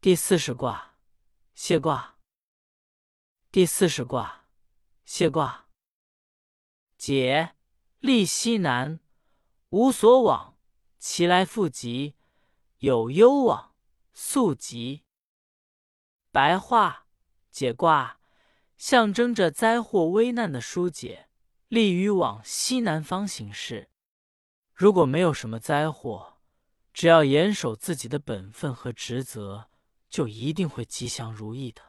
第四十卦，谢卦。第四十卦，谢卦。解：利西南，无所往，其来复急，有攸往，速吉。白话：解卦象征着灾祸危难的疏解，利于往西南方行事。如果没有什么灾祸，只要严守自己的本分和职责。就一定会吉祥如意的。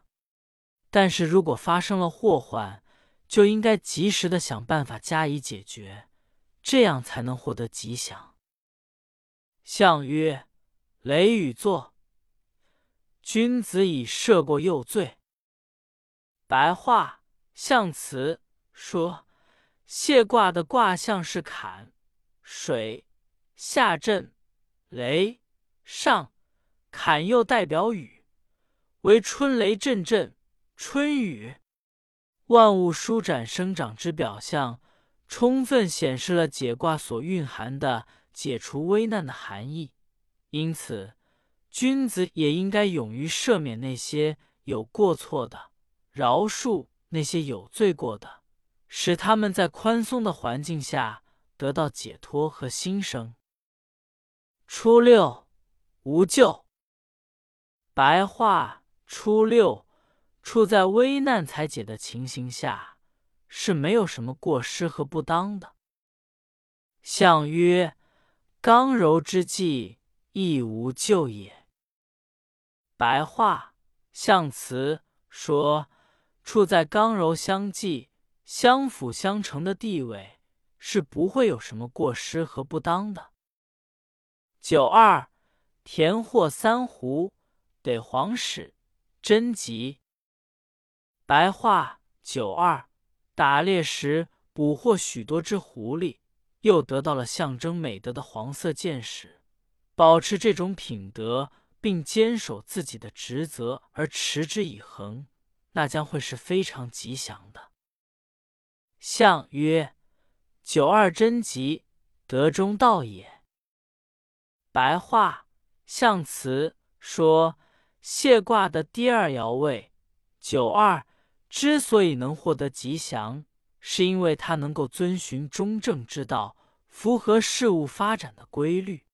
但是如果发生了祸患，就应该及时的想办法加以解决，这样才能获得吉祥。相曰：雷雨作，君子以赦过又罪。白话象辞说，谢卦的卦象是坎、水、下震、雷、上。坎又代表雨，为春雷阵阵，春雨，万物舒展生长之表象，充分显示了解卦所蕴含的解除危难的含义。因此，君子也应该勇于赦免那些有过错的，饶恕那些有罪过的，使他们在宽松的环境下得到解脱和新生。初六，无咎。白话：初六，处在危难才解的情形下，是没有什么过失和不当的。象曰：刚柔之际，亦无咎也。白话象辞说，处在刚柔相济、相辅相成的地位，是不会有什么过失和不当的。九二，田获三斛。得黄史真吉。白话九二打猎时捕获许多只狐狸，又得到了象征美德的黄色箭矢。保持这种品德，并坚守自己的职责而持之以恒，那将会是非常吉祥的。象曰：九二真吉，德中道也。白话象辞说。谢卦的第二爻位九二之所以能获得吉祥，是因为它能够遵循中正之道，符合事物发展的规律。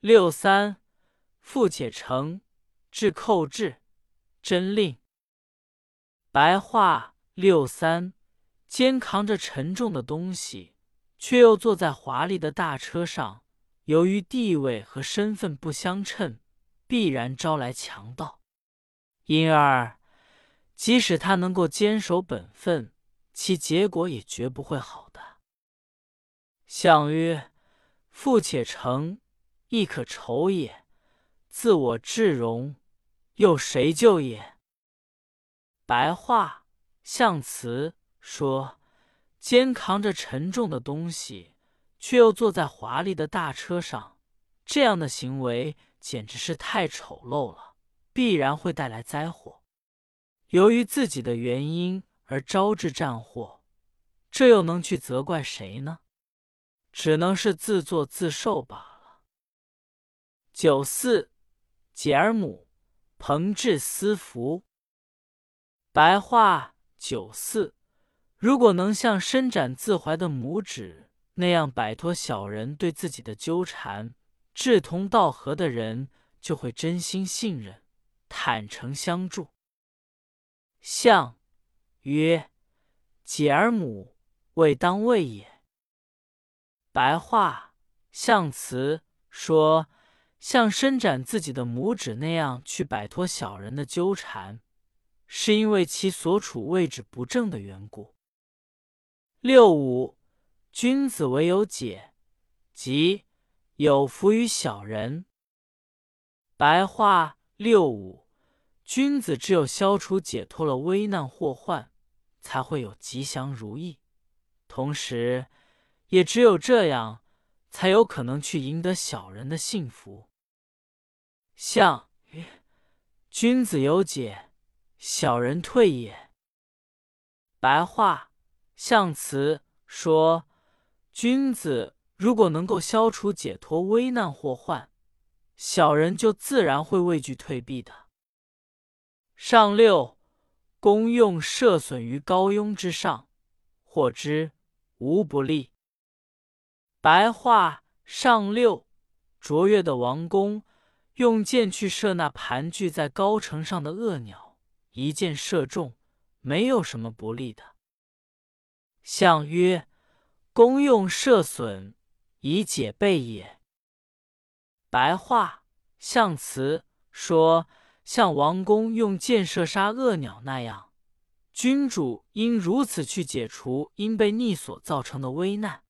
六三富且成，至寇至，真令。白话六三肩扛着沉重的东西，却又坐在华丽的大车上，由于地位和身份不相称。必然招来强盗，因而即使他能够坚守本分，其结果也绝不会好的。相曰：“富且成，亦可仇也；自我至荣，又谁救也？”白话象辞说：肩扛着沉重的东西，却又坐在华丽的大车上，这样的行为。简直是太丑陋了，必然会带来灾祸。由于自己的原因而招致战祸，这又能去责怪谁呢？只能是自作自受罢了。九四，解儿母，朋至私服。白话：九四，如果能像伸展自怀的拇指那样摆脱小人对自己的纠缠。志同道合的人就会真心信任、坦诚相助。象曰：解而母，未当位也。白话象辞说，像伸展自己的拇指那样去摆脱小人的纠缠，是因为其所处位置不正的缘故。六五，君子唯有解，即。有福于小人。白话六五，君子只有消除解脱了危难祸患，才会有吉祥如意。同时，也只有这样，才有可能去赢得小人的幸福。象曰：君子有解，小人退也。白话象辞说，君子。如果能够消除、解脱危难祸患，小人就自然会畏惧退避的。上六，公用射损于高庸之上，获之无不利。白话上六，卓越的王公用箭去射那盘踞在高城上的恶鸟，一箭射中，没有什么不利的。相曰：公用射损，以解备也。白话象辞说，像王公用箭射杀恶鸟那样，君主应如此去解除因被逆所造成的危难。